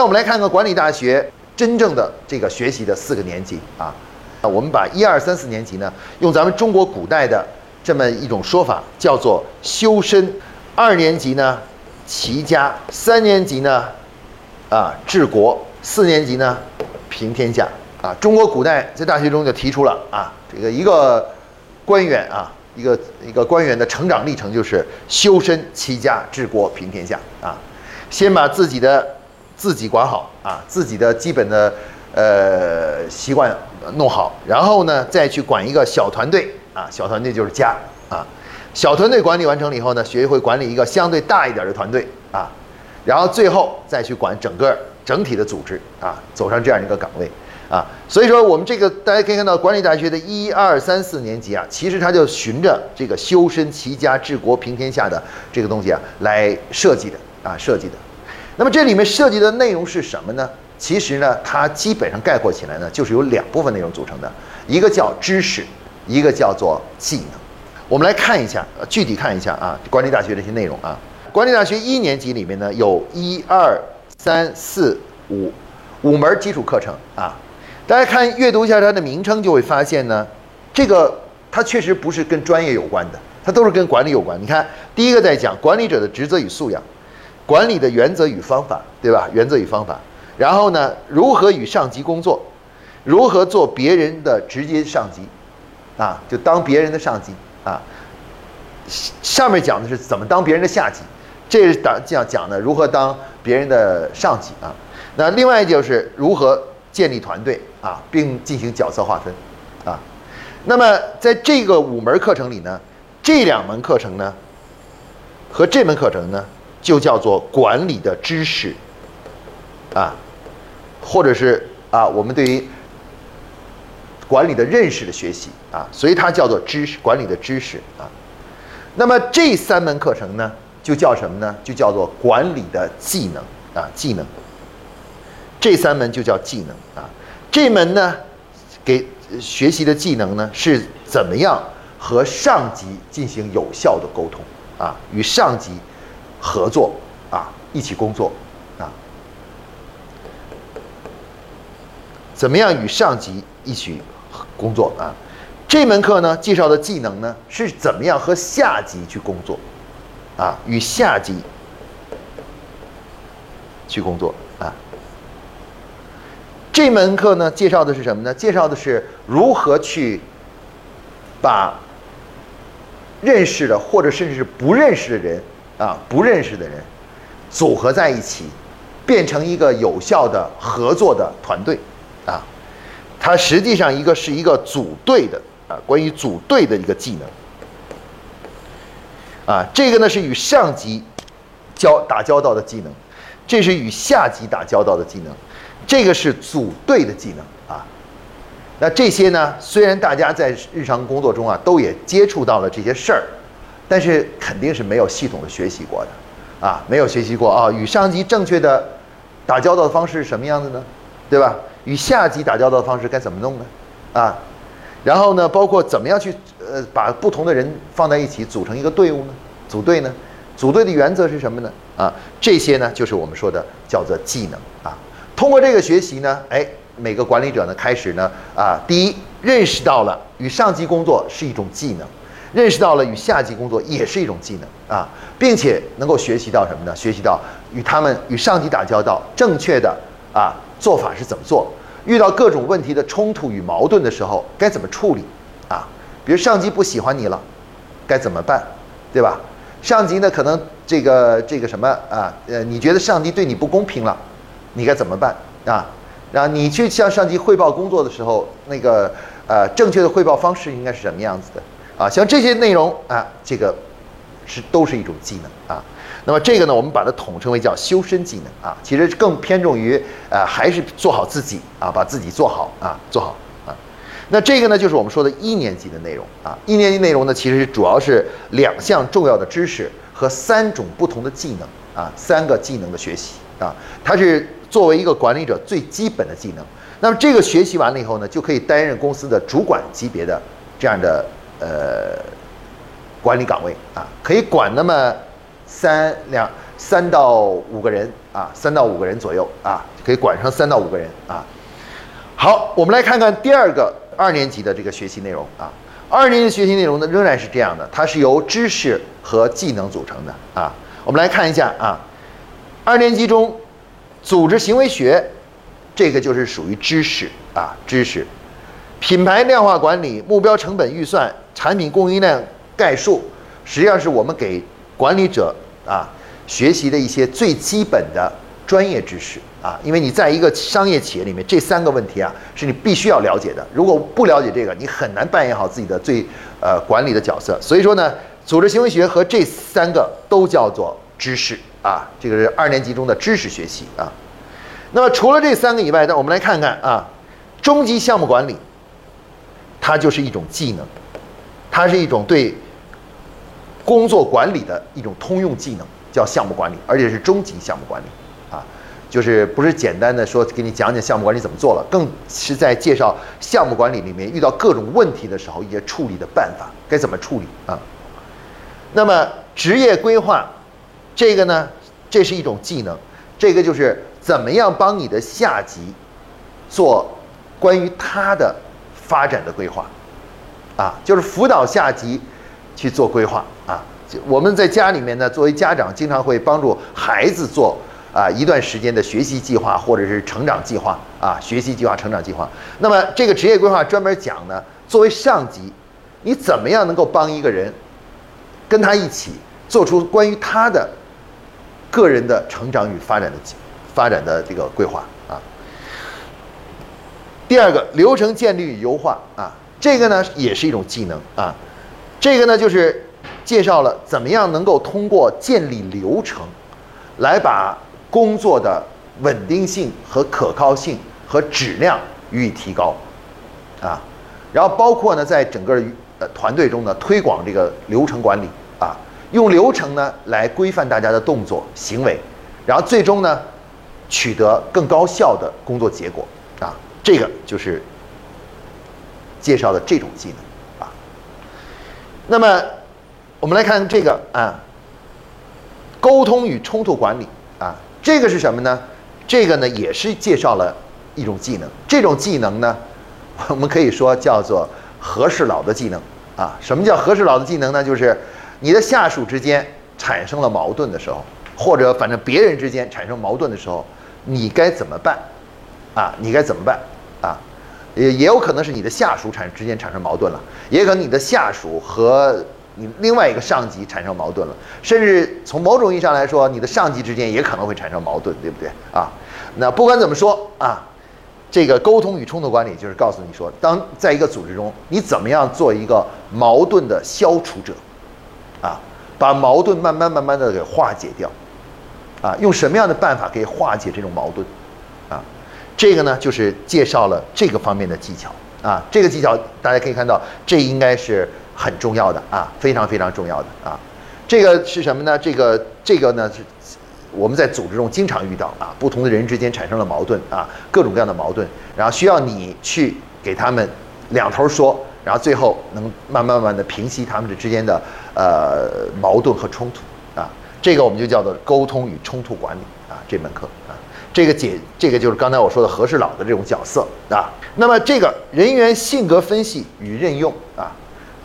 那我们来看看管理大学真正的这个学习的四个年级啊。啊，我们把一二三四年级呢，用咱们中国古代的这么一种说法，叫做修身；二年级呢，齐家；三年级呢，啊，治国；四年级呢，平天下。啊，中国古代在大学中就提出了啊，这个一个官员啊，一个一个官员的成长历程就是修身、齐家、治国、平天下啊，先把自己的自己管好啊，自己的基本的呃习惯弄好，然后呢再去管一个小团队啊，小团队就是家啊，小团队管理完成了以后呢，学会管理一个相对大一点的团队啊，然后最后再去管整个整体的组织啊，走上这样一个岗位。啊，所以说我们这个大家可以看到，管理大学的一二三四年级啊，其实它就循着这个修身齐家治国平天下的这个东西啊来设计的啊设计的。那么这里面涉及的内容是什么呢？其实呢，它基本上概括起来呢，就是由两部分内容组成的，一个叫知识，一个叫做技能。我们来看一下，具体看一下啊，管理大学这些内容啊。管理大学一年级里面呢，有一二三四五五门基础课程啊。大家看阅读一下它的名称，就会发现呢，这个它确实不是跟专业有关的，它都是跟管理有关。你看，第一个在讲管理者的职责与素养，管理的原则与方法，对吧？原则与方法。然后呢，如何与上级工作，如何做别人的直接上级，啊，就当别人的上级啊。上面讲的是怎么当别人的下级，这是讲讲讲的如何当别人的上级啊。那另外就是如何建立团队。啊，并进行角色划分，啊，那么在这个五门课程里呢，这两门课程呢，和这门课程呢，就叫做管理的知识，啊，或者是啊，我们对于管理的认识的学习啊，所以它叫做知识管理的知识啊。那么这三门课程呢，就叫什么呢？就叫做管理的技能啊，技能。这三门就叫技能啊。这门呢，给学习的技能呢，是怎么样和上级进行有效的沟通啊？与上级合作啊，一起工作啊？怎么样与上级一起工作啊？这门课呢，介绍的技能呢，是怎么样和下级去工作啊？与下级去工作啊？这门课呢，介绍的是什么呢？介绍的是如何去把认识的或者甚至是不认识的人啊，不认识的人组合在一起，变成一个有效的合作的团队啊。它实际上一个是一个组队的啊，关于组队的一个技能啊。这个呢是与上级交打交道的技能，这是与下级打交道的技能。这个是组队的技能啊，那这些呢？虽然大家在日常工作中啊，都也接触到了这些事儿，但是肯定是没有系统的学习过的啊，没有学习过啊。与上级正确的打交道的方式是什么样子呢？对吧？与下级打交道的方式该怎么弄呢？啊，然后呢，包括怎么样去呃把不同的人放在一起组成一个队伍呢？组队呢？组队的原则是什么呢？啊，这些呢，就是我们说的叫做技能啊。通过这个学习呢，哎，每个管理者呢开始呢啊，第一认识到了与上级工作是一种技能，认识到了与下级工作也是一种技能啊，并且能够学习到什么呢？学习到与他们与上级打交道正确的啊做法是怎么做，遇到各种问题的冲突与矛盾的时候该怎么处理啊？比如上级不喜欢你了，该怎么办？对吧？上级呢可能这个这个什么啊？呃，你觉得上级对你不公平了？你该怎么办啊？然后你去向上级汇报工作的时候，那个呃正确的汇报方式应该是什么样子的啊？像这些内容啊，这个是都是一种技能啊。那么这个呢，我们把它统称为叫修身技能啊。其实更偏重于呃还是做好自己啊，把自己做好啊，做好啊。那这个呢，就是我们说的一年级的内容啊。一年级内容呢，其实主要是两项重要的知识和三种不同的技能啊，三个技能的学习啊，它是。作为一个管理者最基本的技能，那么这个学习完了以后呢，就可以担任公司的主管级别的这样的呃管理岗位啊，可以管那么三两三到五个人啊，三到五个人左右啊，可以管上三到五个人啊。好，我们来看看第二个二年级的这个学习内容啊。二年级学习内容呢，仍然是这样的，它是由知识和技能组成的啊。我们来看一下啊，二年级中组织行为学，这个就是属于知识啊，知识。品牌量化管理、目标成本预算、产品供应链概述，实际上是我们给管理者啊学习的一些最基本的专业知识啊。因为你在一个商业企业里面，这三个问题啊是你必须要了解的。如果不了解这个，你很难扮演好自己的最呃管理的角色。所以说呢，组织行为学和这三个都叫做知识啊，这个是二年级中的知识学习啊。那么除了这三个以外，那我们来看看啊，中级项目管理。它就是一种技能，它是一种对工作管理的一种通用技能，叫项目管理，而且是中级项目管理啊，就是不是简单的说给你讲讲项目管理怎么做了，更是在介绍项目管理里面遇到各种问题的时候一些处理的办法，该怎么处理啊？那么职业规划这个呢，这是一种技能，这个就是怎么样帮你的下级做关于他的。发展的规划，啊，就是辅导下级去做规划啊。我们在家里面呢，作为家长，经常会帮助孩子做啊一段时间的学习计划或者是成长计划啊，学习计划、成长计划。那么这个职业规划专门讲呢，作为上级，你怎么样能够帮一个人，跟他一起做出关于他的个人的成长与发展的发展的这个规划。第二个流程建立与优化啊，这个呢也是一种技能啊，这个呢就是介绍了怎么样能够通过建立流程，来把工作的稳定性和可靠性和质量予以提高啊，然后包括呢在整个呃团队中呢推广这个流程管理啊，用流程呢来规范大家的动作行为，然后最终呢取得更高效的工作结果啊。这个就是介绍的这种技能啊。那么我们来看这个啊，沟通与冲突管理啊，这个是什么呢？这个呢也是介绍了一种技能。这种技能呢，我们可以说叫做和事佬的技能啊。什么叫和事佬的技能呢？就是你的下属之间产生了矛盾的时候，或者反正别人之间产生矛盾的时候，你该怎么办？啊，你该怎么办？啊，也也有可能是你的下属产之间产生矛盾了，也可能你的下属和你另外一个上级产生矛盾了，甚至从某种意义上来说，你的上级之间也可能会产生矛盾，对不对？啊，那不管怎么说啊，这个沟通与冲突管理就是告诉你说，当在一个组织中，你怎么样做一个矛盾的消除者，啊，把矛盾慢慢慢慢的给化解掉，啊，用什么样的办法可以化解这种矛盾？啊这个呢，就是介绍了这个方面的技巧啊。这个技巧大家可以看到，这应该是很重要的啊，非常非常重要的啊。这个是什么呢？这个这个呢是我们在组织中经常遇到啊，不同的人之间产生了矛盾啊，各种各样的矛盾，然后需要你去给他们两头说，然后最后能慢慢慢的平息他们之间的呃矛盾和冲突啊。这个我们就叫做沟通与冲突管理啊，这门课。这个解，这个就是刚才我说的和事佬的这种角色啊。那么这个人员性格分析与任用啊，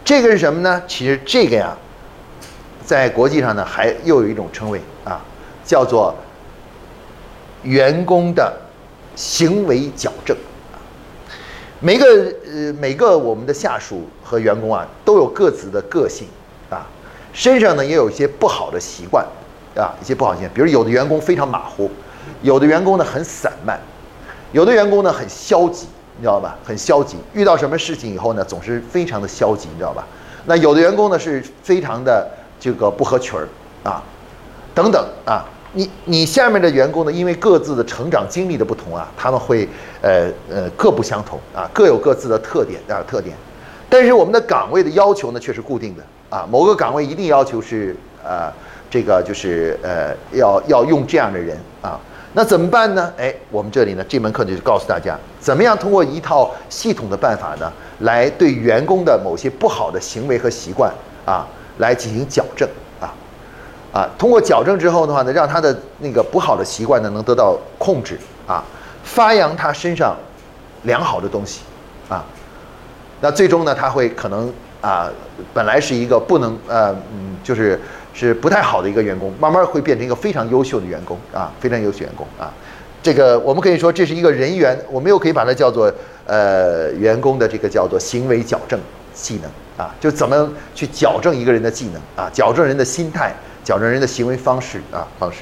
这个是什么呢？其实这个呀，在国际上呢，还又有一种称谓啊，叫做员工的行为矫正。每个呃每个我们的下属和员工啊，都有各自的个性啊，身上呢也有一些不好的习惯啊，一些不好习惯，比如有的员工非常马虎。有的员工呢很散漫，有的员工呢很消极，你知道吧？很消极，遇到什么事情以后呢，总是非常的消极，你知道吧？那有的员工呢是非常的这个不合群儿啊，等等啊。你你下面的员工呢，因为各自的成长经历的不同啊，他们会呃呃各不相同啊，各有各自的特点啊特点。但是我们的岗位的要求呢却是固定的啊，某个岗位一定要求是呃这个就是呃要要用这样的人啊。那怎么办呢？哎，我们这里呢，这门课就是告诉大家，怎么样通过一套系统的办法呢，来对员工的某些不好的行为和习惯啊，来进行矫正啊，啊，通过矫正之后的话呢，让他的那个不好的习惯呢能得到控制啊，发扬他身上良好的东西啊，那最终呢，他会可能啊，本来是一个不能呃嗯，就是是不太好的一个员工，慢慢会变成一个非常优秀的员工啊，非常优秀员工啊。这个我们可以说这是一个人员，我们又可以把它叫做呃员工的这个叫做行为矫正技能啊，就怎么去矫正一个人的技能啊，矫正人的心态。矫正人的行为方式啊方式，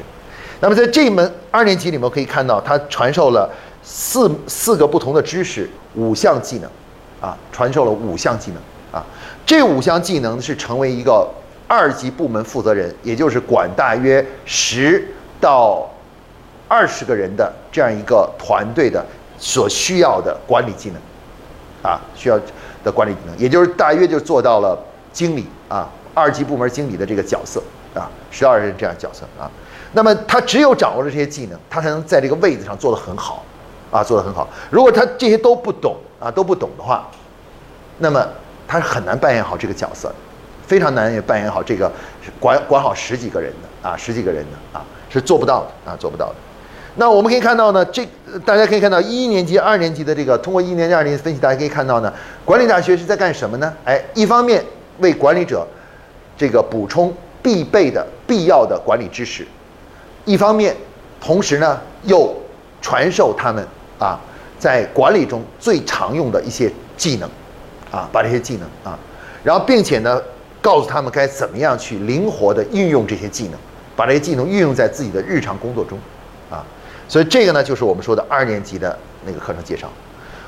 那么在这一门二年级里面可以看到，他传授了四四个不同的知识，五项技能，啊，传授了五项技能啊，这五项技能是成为一个二级部门负责人，也就是管大约十到二十个人的这样一个团队的所需要的管理技能，啊，需要的管理技能，也就是大约就做到了经理啊，二级部门经理的这个角色。啊，十二人这样角色啊，那么他只有掌握了这些技能，他才能在这个位子上做得很好，啊，做得很好。如果他这些都不懂啊，都不懂的话，那么他是很难扮演好这个角色，非常难也扮演好这个管管好十几个人的啊，十几个人的啊，是做不到的啊，做不到的。那我们可以看到呢，这大家可以看到一年级、二年级的这个通过一年级、二年级分析，大家可以看到呢，管理大学是在干什么呢？哎，一方面为管理者这个补充。必备的必要的管理知识，一方面，同时呢又传授他们啊在管理中最常用的一些技能，啊把这些技能啊，然后并且呢告诉他们该怎么样去灵活的运用这些技能，把这些技能运用在自己的日常工作中，啊，所以这个呢就是我们说的二年级的那个课程介绍。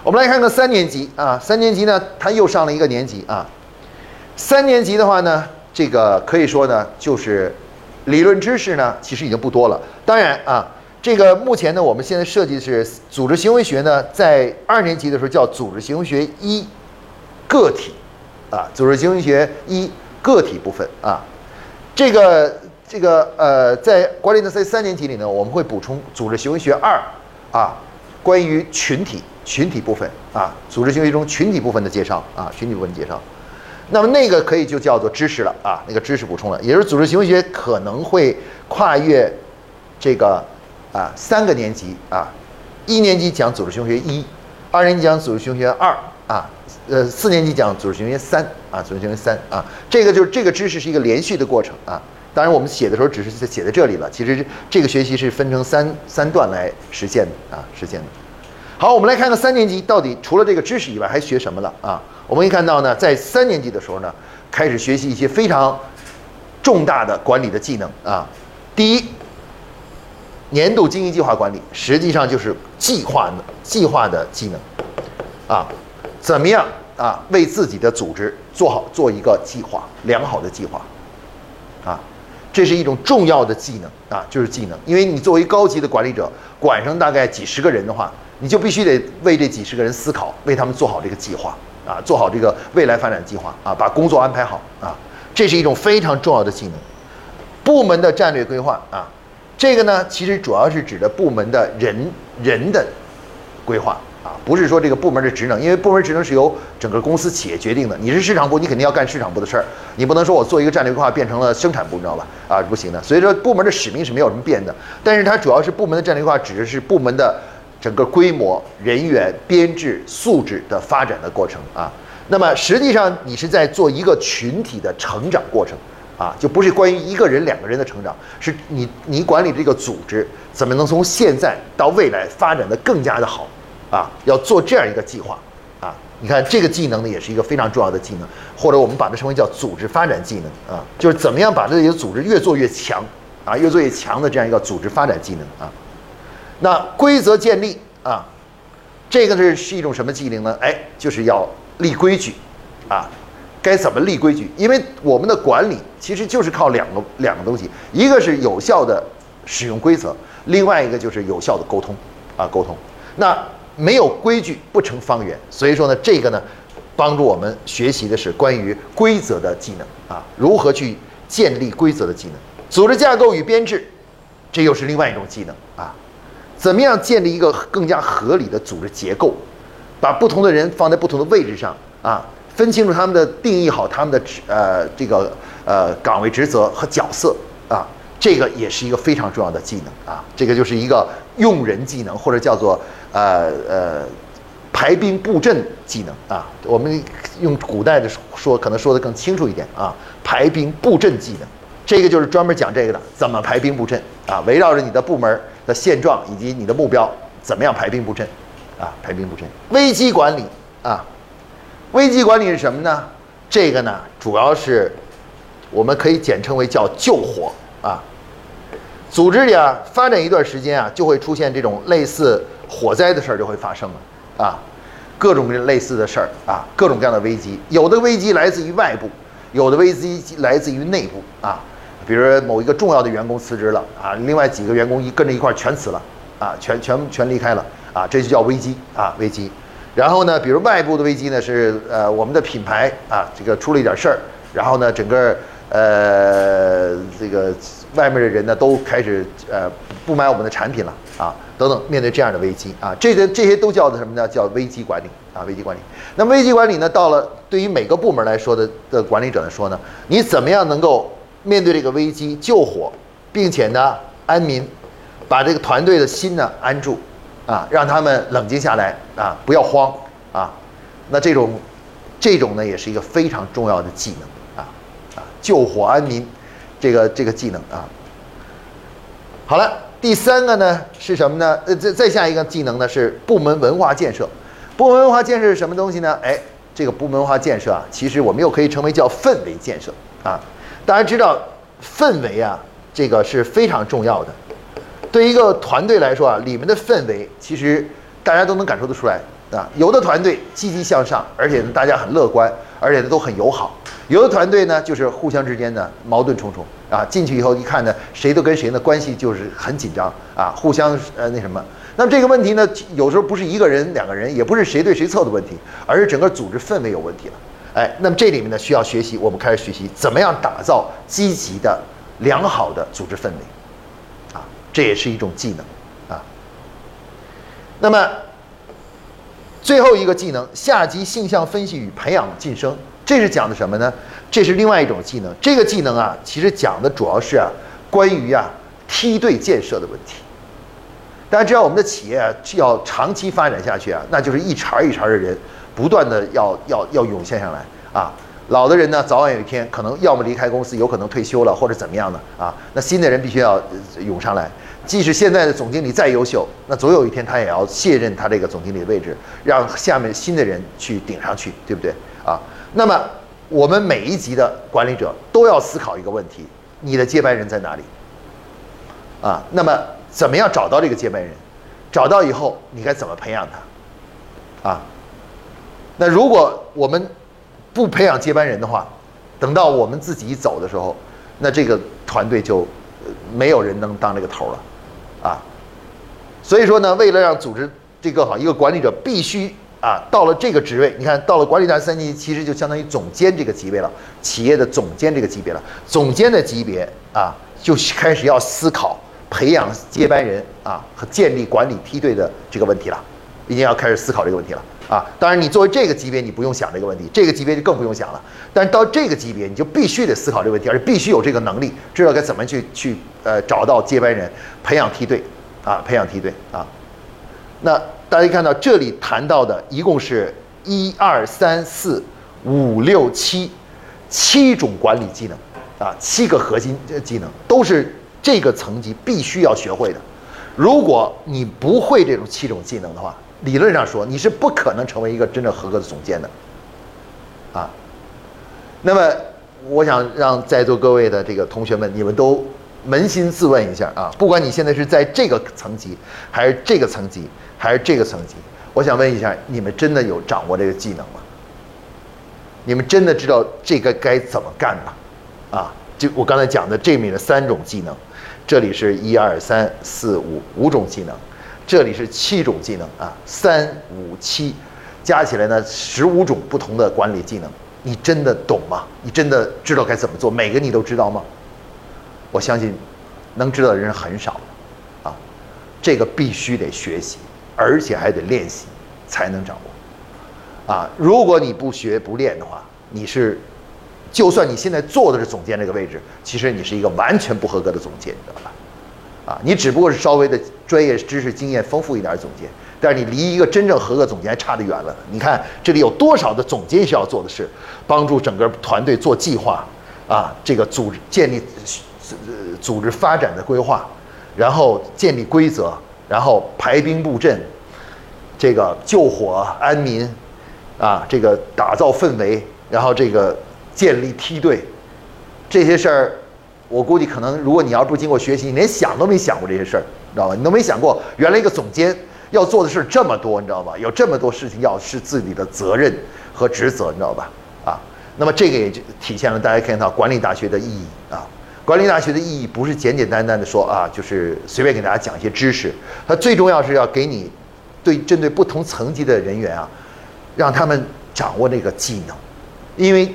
我们来看看三年级啊，三年级呢他又上了一个年级啊，三年级的话呢。这个可以说呢，就是理论知识呢，其实已经不多了。当然啊，这个目前呢，我们现在设计的是组织行为学呢，在二年级的时候叫组织行为学一个体啊，组织行为学一个体部分啊。这个这个呃，在管理的在三年级里呢，我们会补充组织行为学二啊，关于群体群体部分啊，组织行为中群体部分的介绍啊，群体部分介绍。那么那个可以就叫做知识了啊，那个知识补充了，也就是组织行为学可能会跨越这个啊三个年级啊，一年级讲组织行为学一，二年级讲组织行为学二啊，呃四年级讲组织行为三啊，组织行为三啊，这个就是这个知识是一个连续的过程啊。当然我们写的时候只是写在这里了，其实这个学习是分成三三段来实现的啊，实现的。好，我们来看看三年级到底除了这个知识以外还学什么了啊？我们可以看到呢，在三年级的时候呢，开始学习一些非常重大的管理的技能啊。第一，年度经营计划管理，实际上就是计划的计划的技能啊。怎么样啊？为自己的组织做好做一个计划，良好的计划啊，这是一种重要的技能啊，就是技能。因为你作为高级的管理者，管上大概几十个人的话。你就必须得为这几十个人思考，为他们做好这个计划啊，做好这个未来发展计划啊，把工作安排好啊，这是一种非常重要的技能。部门的战略规划啊，这个呢其实主要是指的部门的人人的规划啊，不是说这个部门的职能，因为部门职能是由整个公司企业决定的。你是市场部，你肯定要干市场部的事儿，你不能说我做一个战略规划变成了生产部，你知道吧？啊，不行的。所以说部门的使命是没有什么变的，但是它主要是部门的战略规划指的是部门的。整个规模、人员编制、素质的发展的过程啊，那么实际上你是在做一个群体的成长过程啊，就不是关于一个人、两个人的成长，是你你管理这个组织怎么能从现在到未来发展的更加的好啊？要做这样一个计划啊！你看这个技能呢，也是一个非常重要的技能，或者我们把它称为叫组织发展技能啊，就是怎么样把这些组织越做越强啊，越做越强的这样一个组织发展技能啊。那规则建立啊，这个是是一种什么技能呢？哎，就是要立规矩，啊，该怎么立规矩？因为我们的管理其实就是靠两个两个东西，一个是有效的使用规则，另外一个就是有效的沟通，啊，沟通。那没有规矩不成方圆，所以说呢，这个呢，帮助我们学习的是关于规则的技能啊，如何去建立规则的技能，组织架构与编制，这又是另外一种技能啊。怎么样建立一个更加合理的组织结构，把不同的人放在不同的位置上啊，分清楚他们的定义好他们的职呃这个呃岗位职责和角色啊，这个也是一个非常重要的技能啊，这个就是一个用人技能，或者叫做呃呃排兵布阵技能啊。我们用古代的说，可能说的更清楚一点啊，排兵布阵技能，这个就是专门讲这个的，怎么排兵布阵啊？围绕着你的部门的现状以及你的目标，怎么样排兵布阵啊？排兵布阵，危机管理啊，危机管理是什么呢？这个呢，主要是我们可以简称为叫救火。啊，组织里啊，发展一段时间啊，就会出现这种类似火灾的事儿就会发生了啊，各种类似的事儿啊，各种各样的危机，有的危机来自于外部，有的危机来自于内部啊，比如某一个重要的员工辞职了啊，另外几个员工一跟着一块儿全辞了啊，全全全离开了啊，这就叫危机啊，危机。然后呢，比如外部的危机呢是呃我们的品牌啊，这个出了一点事儿，然后呢整个。呃，这个外面的人呢，都开始呃不买我们的产品了啊，等等，面对这样的危机啊，这些这些都叫做什么呢？叫危机管理啊，危机管理。那危机管理呢，到了对于每个部门来说的的管理者来说呢，你怎么样能够面对这个危机救火，并且呢安民，把这个团队的心呢安住啊，让他们冷静下来啊，不要慌啊。那这种这种呢，也是一个非常重要的技能啊啊。救火安民，这个这个技能啊。好了，第三个呢是什么呢？呃，再再下一个技能呢是部门文化建设。部门文化建设是什么东西呢？哎，这个部门文化建设啊，其实我们又可以称为叫氛围建设啊。大家知道氛围啊，这个是非常重要的。对一个团队来说啊，里面的氛围其实大家都能感受得出来啊。有的团队积极向上，而且呢大家很乐观，而且都很友好。有的团队呢，就是互相之间呢矛盾重重啊，进去以后一看呢，谁都跟谁的关系就是很紧张啊，互相呃那什么。那么这个问题呢，有时候不是一个人、两个人，也不是谁对谁错的问题，而是整个组织氛围有问题了。哎，那么这里面呢，需要学习，我们开始学习怎么样打造积极的、良好的组织氛围，啊，这也是一种技能啊。那么最后一个技能，下级性向分析与培养晋升。这是讲的什么呢？这是另外一种技能。这个技能啊，其实讲的主要是啊，关于啊梯队建设的问题。大家知道，我们的企业啊，要长期发展下去啊，那就是一茬一茬的人不断的要要要涌现上来啊。老的人呢，早晚有一天可能要么离开公司，有可能退休了，或者怎么样的啊。那新的人必须要涌上来。即使现在的总经理再优秀，那总有一天他也要卸任他这个总经理的位置，让下面新的人去顶上去，对不对啊？那么，我们每一级的管理者都要思考一个问题：你的接班人在哪里？啊，那么怎么样找到这个接班人？找到以后，你该怎么培养他？啊，那如果我们不培养接班人的话，等到我们自己走的时候，那这个团队就没有人能当这个头了，啊，所以说呢，为了让组织这个好，一个管理者必须。啊，到了这个职位，你看到了管理大三级，其实就相当于总监这个级别了，企业的总监这个级别了。总监的级别啊，就开始要思考培养接班人啊和建立管理梯队的这个问题了，已经要开始思考这个问题了啊。当然，你作为这个级别，你不用想这个问题，这个级别就更不用想了。但是到这个级别，你就必须得思考这个问题，而且必须有这个能力，知道该怎么去去呃找到接班人，培养梯队啊，培养梯队啊。那。大家看到这里谈到的一共是一二三四五六七七种管理技能啊，七个核心技能都是这个层级必须要学会的。如果你不会这种七种技能的话，理论上说你是不可能成为一个真正合格的总监的啊。那么，我想让在座各位的这个同学们，你们都扪心自问一下啊，不管你现在是在这个层级还是这个层级。还是这个层级，我想问一下，你们真的有掌握这个技能吗？你们真的知道这个该怎么干吗？啊，就我刚才讲的这里面的三种技能，这里是一二三四五五种技能，这里是七种技能啊，三五七加起来呢十五种不同的管理技能，你真的懂吗？你真的知道该怎么做？每个你都知道吗？我相信能知道的人很少，啊，这个必须得学习。而且还得练习，才能掌握。啊，如果你不学不练的话，你是就算你现在做的是总监这个位置，其实你是一个完全不合格的总监，你知道吧？啊，你只不过是稍微的专业知识经验丰富一点的总监，但是你离一个真正合格总监还差得远了。你看这里有多少的总监需要做的事，帮助整个团队做计划，啊，这个组织建立组织发展的规划，然后建立规则，然后排兵布阵，这个救火安民，啊，这个打造氛围，然后这个建立梯队，这些事儿。我估计可能，如果你要不经过学习，你连想都没想过这些事儿，你知道吧？你都没想过，原来一个总监要做的事儿这么多，你知道吧？有这么多事情要是自己的责任和职责，你知道吧？啊，那么这个也就体现了大家看到管理大学的意义啊。管理大学的意义不是简简单单的说啊，就是随便给大家讲一些知识，它最重要是要给你对针对不同层级的人员啊，让他们掌握那个技能，因为。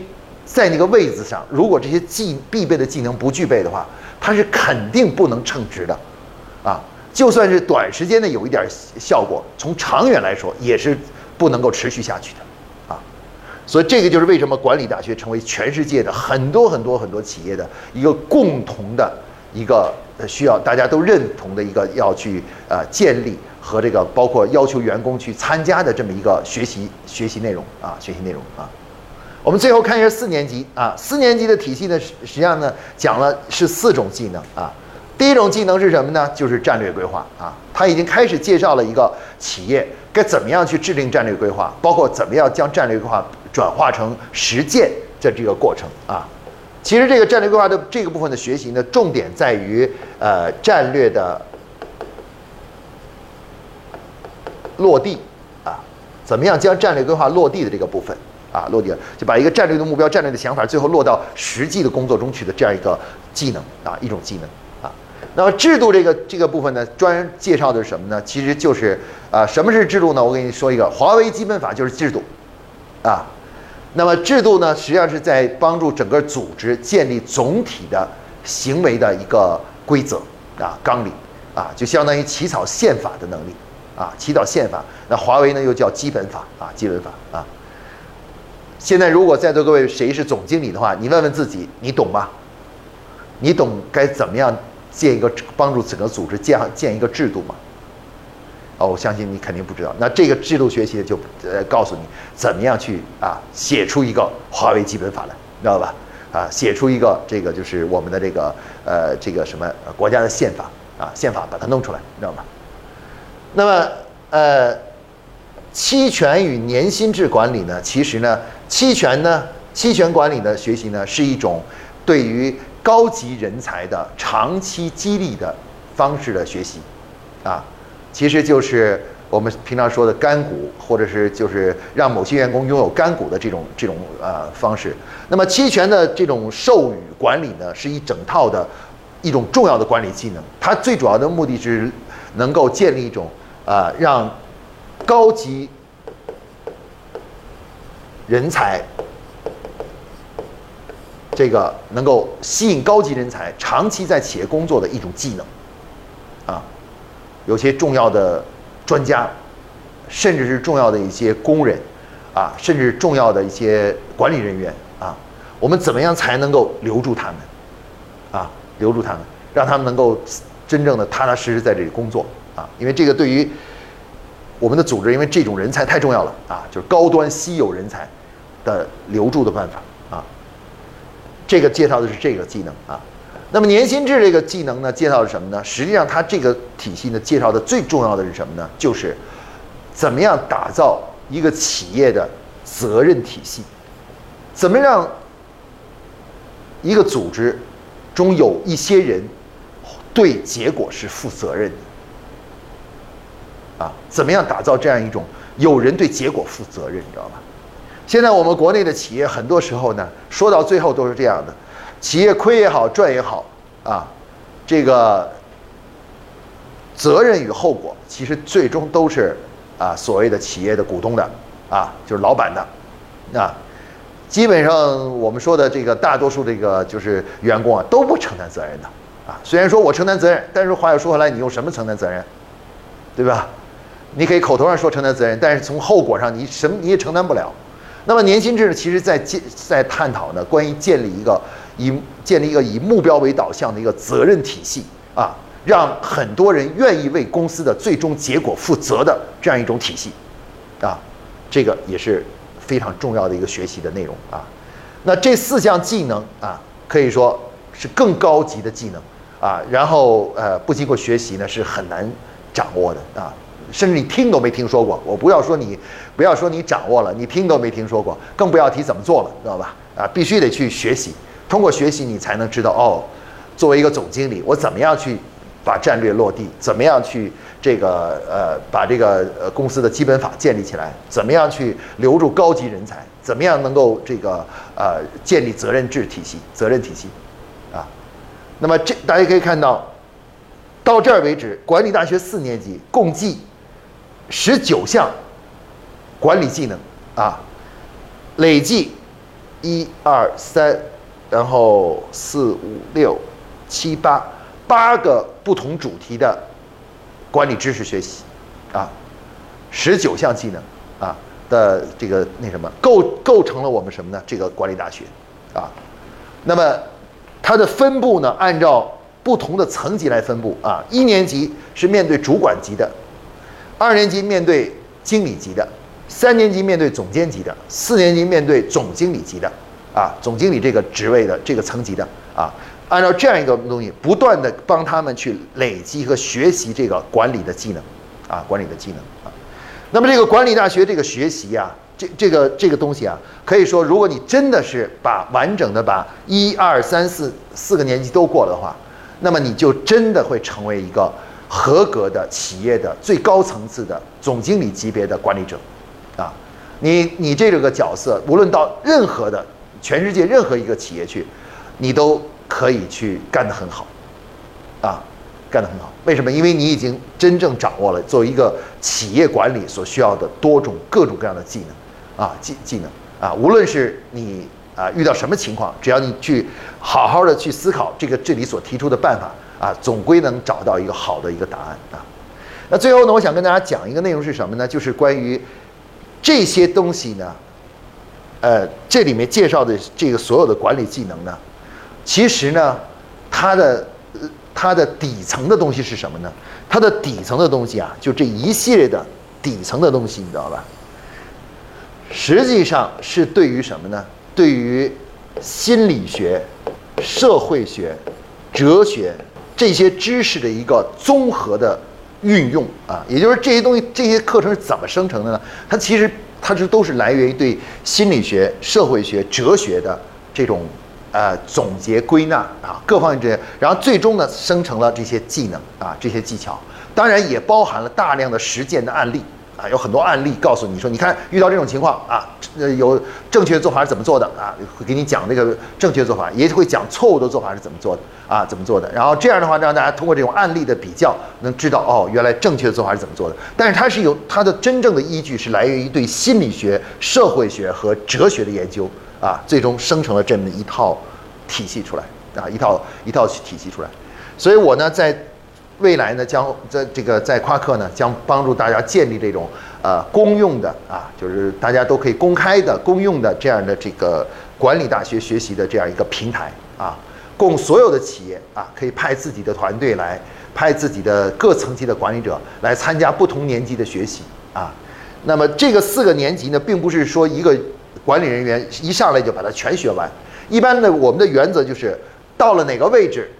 在那个位子上，如果这些技必备的技能不具备的话，他是肯定不能称职的，啊，就算是短时间内有一点效果，从长远来说也是不能够持续下去的，所以这个就是为什么管理大学成为全世界的很多很多很多企业的一个共同的一个需要大家都认同的一个要去呃建立和这个包括要求员工去参加的这么一个学习学习内容啊，学习内容啊。我们最后看一下四年级啊，四年级的体系呢，实际上呢讲了是四种技能啊。第一种技能是什么呢？就是战略规划啊。他已经开始介绍了一个企业该怎么样去制定战略规划，包括怎么样将战略规划转化成实践的这个过程啊。其实这个战略规划的这个部分的学习呢，重点在于呃战略的落地啊，怎么样将战略规划落地的这个部分。啊，落地了，就把一个战略的目标、战略的想法，最后落到实际的工作中去的这样一个技能啊，一种技能啊。那么制度这个这个部分呢，专介绍的是什么呢？其实就是啊，什么是制度呢？我给你说一个，华为基本法就是制度啊。那么制度呢，实际上是在帮助整个组织建立总体的行为的一个规则啊、纲领啊，就相当于起草宪法的能力啊，起草宪法。那华为呢，又叫基本法啊，基本法啊。现在，如果在座各位谁是总经理的话，你问问自己，你懂吗？你懂该怎么样建一个帮助整个组织建建一个制度吗？哦，我相信你肯定不知道。那这个制度学习就呃告诉你怎么样去啊写出一个华为基本法来，知道吧？啊，写出一个这个就是我们的这个呃这个什么国家的宪法啊宪法把它弄出来，知道吗？那么呃。期权与年薪制管理呢？其实呢，期权呢，期权管理的学习呢，是一种对于高级人才的长期激励的方式的学习，啊，其实就是我们平常说的干股，或者是就是让某些员工拥有干股的这种这种呃方式。那么期权的这种授予管理呢，是一整套的一种重要的管理技能，它最主要的目的是能够建立一种啊让。高级人才，这个能够吸引高级人才长期在企业工作的一种技能，啊，有些重要的专家，甚至是重要的一些工人，啊，甚至重要的一些管理人员，啊，我们怎么样才能够留住他们，啊，留住他们，让他们能够真正的踏踏实实在这里工作，啊，因为这个对于。我们的组织因为这种人才太重要了啊，就是高端稀有人才的留住的办法啊。这个介绍的是这个技能啊。那么年薪制这个技能呢，介绍的什么呢？实际上它这个体系呢，介绍的最重要的是什么呢？就是怎么样打造一个企业的责任体系，怎么让一个组织中有一些人对结果是负责任的。啊，怎么样打造这样一种有人对结果负责任，你知道吗？现在我们国内的企业很多时候呢，说到最后都是这样的，企业亏也好，赚也好，啊，这个责任与后果其实最终都是啊所谓的企业的股东的，啊，就是老板的，啊，基本上我们说的这个大多数这个就是员工啊都不承担责任的，啊，虽然说我承担责任，但是话又说回来，你用什么承担责任，对吧？你可以口头上说承担责任，但是从后果上你什么你也承担不了。那么年薪制呢，其实在建在探讨呢，关于建立一个以建立一个以目标为导向的一个责任体系啊，让很多人愿意为公司的最终结果负责的这样一种体系啊，这个也是非常重要的一个学习的内容啊。那这四项技能啊，可以说是更高级的技能啊，然后呃，不经过学习呢是很难掌握的啊。甚至你听都没听说过，我不要说你，不要说你掌握了，你听都没听说过，更不要提怎么做了，知道吧？啊，必须得去学习，通过学习你才能知道哦，作为一个总经理，我怎么样去把战略落地，怎么样去这个呃把这个呃公司的基本法建立起来，怎么样去留住高级人才，怎么样能够这个呃建立责任制体系、责任体系，啊，那么这大家可以看到，到这儿为止，管理大学四年级共计。十九项管理技能啊，累计一二三，然后四五六七八八个不同主题的管理知识学习啊，十九项技能啊的这个那什么构构成了我们什么呢？这个管理大学啊，那么它的分布呢，按照不同的层级来分布啊，一年级是面对主管级的。二年级面对经理级的，三年级面对总监级的，四年级面对总经理级的，啊，总经理这个职位的这个层级的，啊，按照这样一个东西，不断的帮他们去累积和学习这个管理的技能，啊，管理的技能啊。那么这个管理大学这个学习啊，这这个这个东西啊，可以说，如果你真的是把完整的把一二三四四个年级都过了的话，那么你就真的会成为一个。合格的企业的最高层次的总经理级别的管理者，啊，你你这个角色，无论到任何的全世界任何一个企业去，你都可以去干得很好，啊，干得很好。为什么？因为你已经真正掌握了作为一个企业管理所需要的多种各种各样的技能，啊，技技能啊，无论是你啊遇到什么情况，只要你去好好的去思考这个这里所提出的办法。啊，总归能找到一个好的一个答案啊。那最后呢，我想跟大家讲一个内容是什么呢？就是关于这些东西呢，呃，这里面介绍的这个所有的管理技能呢，其实呢，它的它的底层的东西是什么呢？它的底层的东西啊，就这一系列的底层的东西，你知道吧？实际上是对于什么呢？对于心理学、社会学、哲学。这些知识的一个综合的运用啊，也就是这些东西，这些课程是怎么生成的呢？它其实它这都是来源于对心理学、社会学、哲学的这种呃总结归纳啊，各方面这些，然后最终呢生成了这些技能啊，这些技巧，当然也包含了大量的实践的案例。啊，有很多案例告诉你说，你看遇到这种情况啊，呃，有正确的做法是怎么做的啊？会给你讲这个正确做法，也会讲错误的做法是怎么做的啊？怎么做的？然后这样的话，让大家通过这种案例的比较，能知道哦，原来正确的做法是怎么做的。但是它是有它的真正的依据，是来源于对心理学、社会学和哲学的研究啊，最终生成了这么一套体系出来啊，一套一套体系出来。所以我呢，在。未来呢，将在这个在夸克呢，将帮助大家建立这种呃公用的啊，就是大家都可以公开的公用的这样的这个管理大学学习的这样一个平台啊，供所有的企业啊可以派自己的团队来，派自己的各层级的管理者来参加不同年级的学习啊。那么这个四个年级呢，并不是说一个管理人员一上来就把它全学完，一般的我们的原则就是到了哪个位置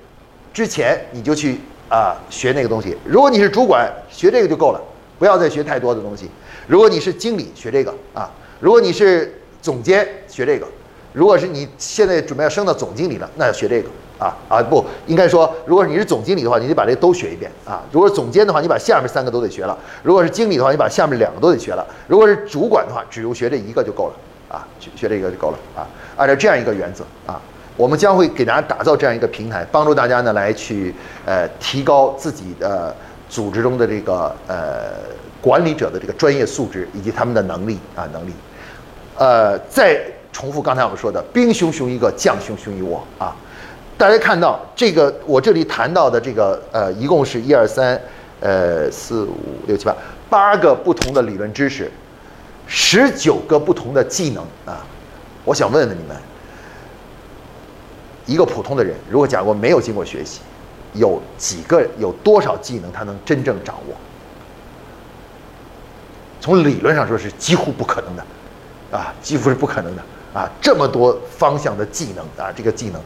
之前你就去。啊，学那个东西。如果你是主管，学这个就够了，不要再学太多的东西。如果你是经理，学这个啊；如果你是总监，学这个；如果是你现在准备要升到总经理了，那要学这个啊啊！不应该说，如果你是总经理的话，你得把这都学一遍啊；如果是总监的话，你把下面三个都得学了；如果是经理的话，你把下面两个都得学了；如果是主管的话，只用学这一个就够了啊，学学这个就够了啊。按照这样一个原则啊。我们将会给大家打造这样一个平台，帮助大家呢来去呃提高自己的组织中的这个呃管理者的这个专业素质以及他们的能力啊能力。呃，再重复刚才我们说的，兵熊熊一个，将熊熊一窝啊。大家看到这个，我这里谈到的这个呃，一共是一二三呃四五六七八八个不同的理论知识，十九个不同的技能啊！我想问问你们，一个普通的人，如果假如没有经过学习，有几个有多少技能他能真正掌握？从理论上说是几乎不可能的，啊，几乎是不可能的啊！这么多方向的技能啊，这个技能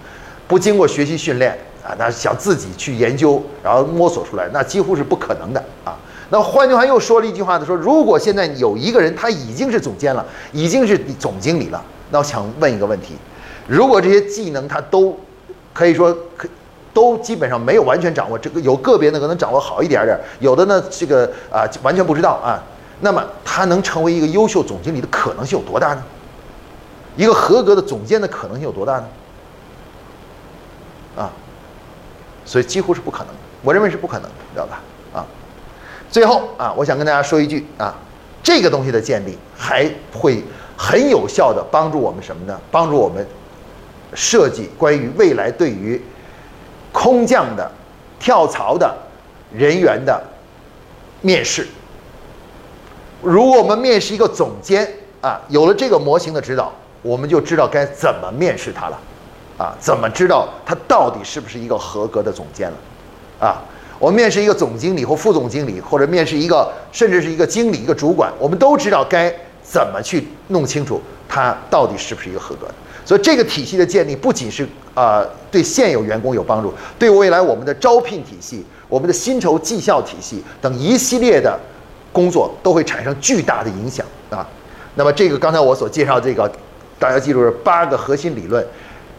不经过学习训练啊，那想自己去研究然后摸索出来，那几乎是不可能的啊！那换句话又说了一句话呢，说如果现在有一个人他已经是总监了，已经是总经理了，那我想问一个问题：如果这些技能他都可以说可都基本上没有完全掌握，这个有个别的可能掌握好一点点，有的呢这个啊完全不知道啊。那么他能成为一个优秀总经理的可能性有多大呢？一个合格的总监的可能性有多大呢？啊，所以几乎是不可能，我认为是不可能，知道吧？啊，最后啊，我想跟大家说一句啊，这个东西的建立还会很有效的帮助我们什么呢？帮助我们设计关于未来对于空降的、跳槽的人员的面试。如果我们面试一个总监啊，有了这个模型的指导，我们就知道该怎么面试他了，啊，怎么知道他到底是不是一个合格的总监了，啊，我们面试一个总经理或副总经理，或者面试一个甚至是一个经理、一个主管，我们都知道该怎么去弄清楚他到底是不是一个合格的。所以这个体系的建立不仅是啊对现有员工有帮助，对未来我们的招聘体系、我们的薪酬绩效体系等一系列的。工作都会产生巨大的影响啊，那么这个刚才我所介绍这个，大家记住是八个核心理论，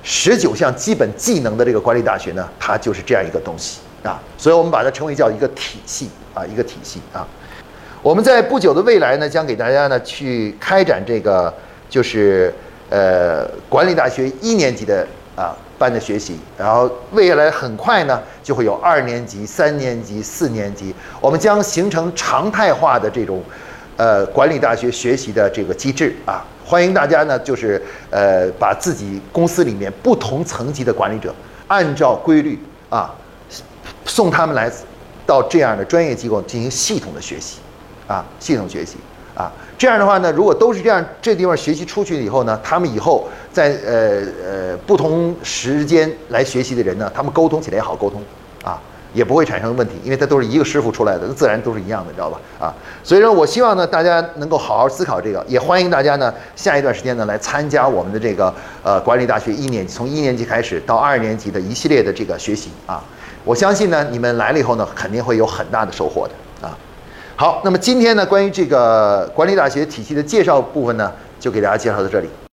十九项基本技能的这个管理大学呢，它就是这样一个东西啊，所以我们把它称为叫一个体系啊，一个体系啊。我们在不久的未来呢，将给大家呢去开展这个就是呃管理大学一年级的啊。班的学习，然后未来很快呢，就会有二年级、三年级、四年级，我们将形成常态化的这种，呃，管理大学学习的这个机制啊。欢迎大家呢，就是呃，把自己公司里面不同层级的管理者，按照规律啊，送他们来到这样的专业机构进行系统的学习，啊，系统学习。啊，这样的话呢，如果都是这样，这地方学习出去以后呢，他们以后在呃呃不同时间来学习的人呢，他们沟通起来也好沟通，啊，也不会产生问题，因为他都是一个师傅出来的，那自然都是一样的，知道吧？啊，所以说我希望呢，大家能够好好思考这个，也欢迎大家呢，下一段时间呢来参加我们的这个呃管理大学一年级，从一年级开始到二年级的一系列的这个学习啊，我相信呢，你们来了以后呢，肯定会有很大的收获的。好，那么今天呢，关于这个管理大学体系的介绍部分呢，就给大家介绍到这里。